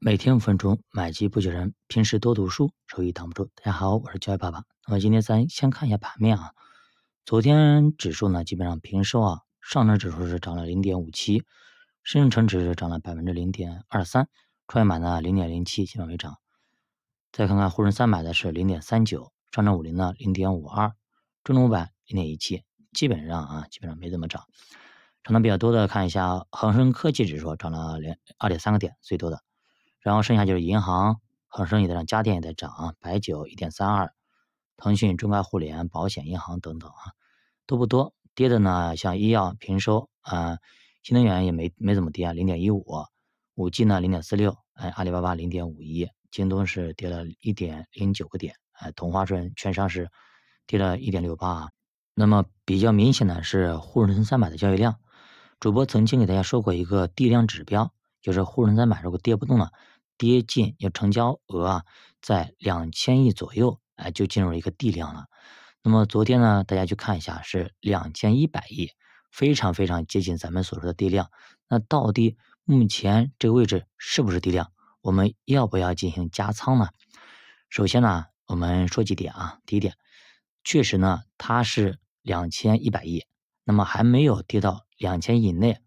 每天五分钟，买基不求人。平时多读书，收益挡不住。大家好，我是教育爸爸。那么今天咱先看一下盘面啊。昨天指数呢基本上平收啊，上证指数是涨了零点五七，深成指是涨了百分之零点二三，创业板呢零点零七基本没涨。再看看沪深三百的是零点三九，上证五零呢零点五二，中证五百零点一七，基本上啊基本上没怎么涨。涨得比较多的，看一下恒生科技指数涨了两二点三个点，最多的。然后剩下就是银行，恒生也在涨，家电也在涨，白酒一点三二，腾讯、中概互联、保险、银行等等啊，都不多。跌的呢，像医药平收啊，新能源也没没怎么跌啊，零点一五，五 G 呢零点四六，哎，阿里巴巴零点五一，京东是跌了一点零九个点，哎，同花顺券商是跌了一点六八。那么比较明显的是沪深三百的交易量。主播曾经给大家说过一个地量指标，就是沪深三百如果跌不动了，跌进要成交额啊在两千亿左右，哎就进入一个地量了。那么昨天呢，大家去看一下是两千一百亿，非常非常接近咱们所说的地量。那到底目前这个位置是不是地量？我们要不要进行加仓呢？首先呢，我们说几点啊。第一点，确实呢它是两千一百亿，那么还没有跌到。两千以内，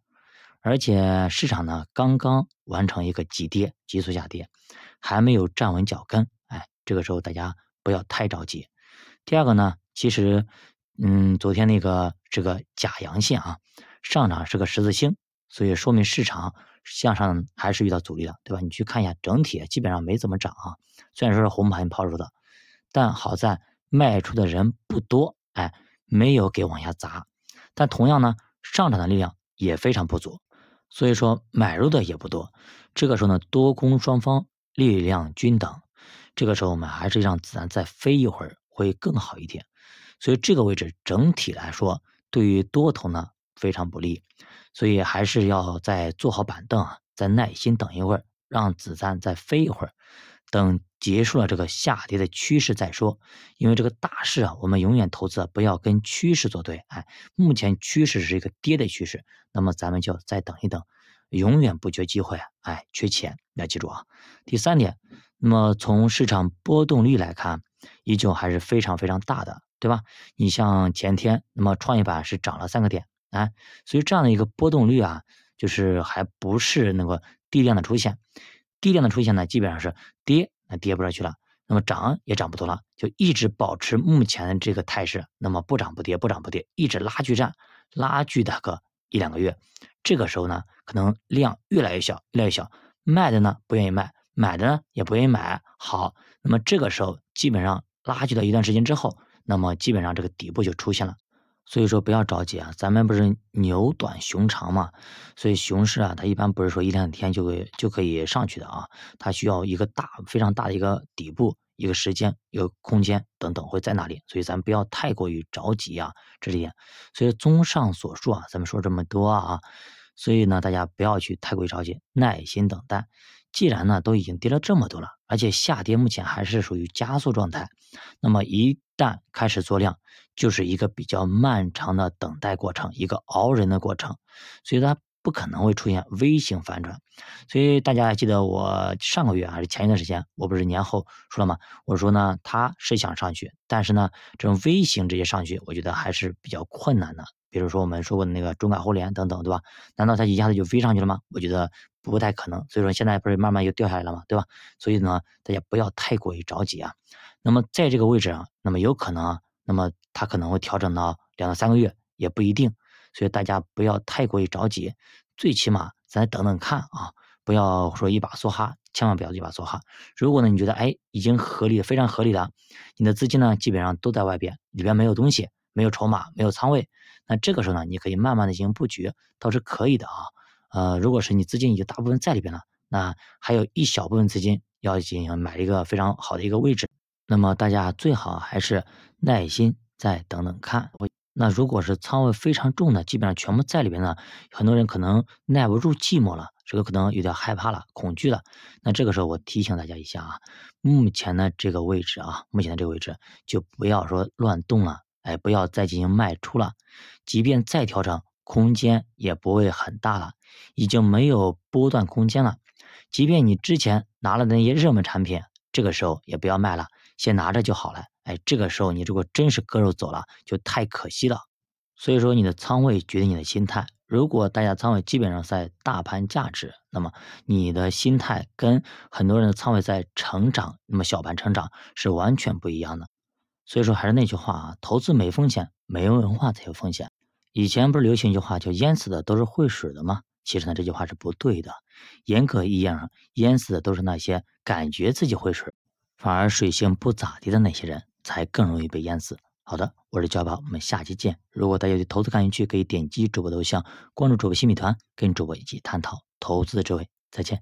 而且市场呢刚刚完成一个急跌，急速下跌，还没有站稳脚跟，哎，这个时候大家不要太着急。第二个呢，其实，嗯，昨天那个这个假阳线啊，上涨是个十字星，所以说明市场向上还是遇到阻力了，对吧？你去看一下整体基本上没怎么涨啊，虽然说是红盘抛出的，但好在卖出的人不多，哎，没有给往下砸，但同样呢。上涨的力量也非常不足，所以说买入的也不多。这个时候呢，多空双方力量均等，这个时候我们还是让子弹再飞一会儿会更好一点。所以这个位置整体来说，对于多头呢非常不利，所以还是要再坐好板凳啊，再耐心等一会儿，让子弹再飞一会儿。等结束了这个下跌的趋势再说，因为这个大势啊，我们永远投资不要跟趋势作对。哎，目前趋势是一个跌的趋势，那么咱们就再等一等，永远不缺机会。哎，缺钱要记住啊。第三点，那么从市场波动率来看，依旧还是非常非常大的，对吧？你像前天，那么创业板是涨了三个点，哎，所以这样的一个波动率啊，就是还不是那个地量的出现。低量的出现呢，基本上是跌，那跌不上去了，那么涨也涨不多了，就一直保持目前的这个态势，那么不涨不跌，不涨不跌，一直拉锯战，拉锯大个一两个月，这个时候呢，可能量越来越小，越来越小，卖的呢不愿意卖，买的呢也不愿意买，好，那么这个时候基本上拉锯到一段时间之后，那么基本上这个底部就出现了。所以说不要着急啊，咱们不是牛短熊长嘛，所以熊市啊，它一般不是说一两天就会就可以上去的啊，它需要一个大非常大的一个底部、一个时间、一个空间等等会在那里，所以咱不要太过于着急啊，这里。所以综上所述啊，咱们说这么多啊，所以呢，大家不要去太过于着急，耐心等待。既然呢都已经跌了这么多了，而且下跌目前还是属于加速状态，那么一旦开始做量，就是一个比较漫长的等待过程，一个熬人的过程，所以它不可能会出现 V 型反转。所以大家还记得我上个月还是前一段时间，我不是年后说了吗？我说呢，它是想上去，但是呢，这种 V 型直接上去，我觉得还是比较困难的。比如说我们说过的那个中概互联等等，对吧？难道它一下子就飞上去了吗？我觉得不太可能。所以说现在不是慢慢又掉下来了吗？对吧？所以呢，大家不要太过于着急啊。那么在这个位置啊，那么有可能，那么它可能会调整到两到三个月，也不一定。所以大家不要太过于着急，最起码咱等等看啊，不要说一把梭哈，千万不要一把梭哈。如果呢你觉得哎已经合理，非常合理了，你的资金呢基本上都在外边，里边没有东西。没有筹码，没有仓位，那这个时候呢，你可以慢慢的进行布局，倒是可以的啊。呃，如果是你资金已经大部分在里边了，那还有一小部分资金要进行买一个非常好的一个位置，那么大家最好还是耐心再等等看。那如果是仓位非常重的，基本上全部在里边呢，很多人可能耐不住寂寞了，这个可能有点害怕了，恐惧了。那这个时候我提醒大家一下啊，目前的这个位置啊，目前的这个位置就不要说乱动了。哎，不要再进行卖出了，即便再调整，空间也不会很大了，已经没有波段空间了。即便你之前拿了那些热门产品，这个时候也不要卖了，先拿着就好了。哎，这个时候你如果真是割肉走了，就太可惜了。所以说，你的仓位决定你的心态。如果大家仓位基本上在大盘价值，那么你的心态跟很多人的仓位在成长，那么小盘成长是完全不一样的。所以说，还是那句话啊，投资没风险，没文化才有风险。以前不是流行一句话叫“淹死的都是会水的”吗？其实呢，这句话是不对的。严格意义上，淹死的都是那些感觉自己会水，反而水性不咋地的那些人，才更容易被淹死。好的，我是焦宝，我们下期见。如果大家对投资感兴趣，可以点击主播头像，关注主播新米团，跟主播一起探讨投资的智慧。再见。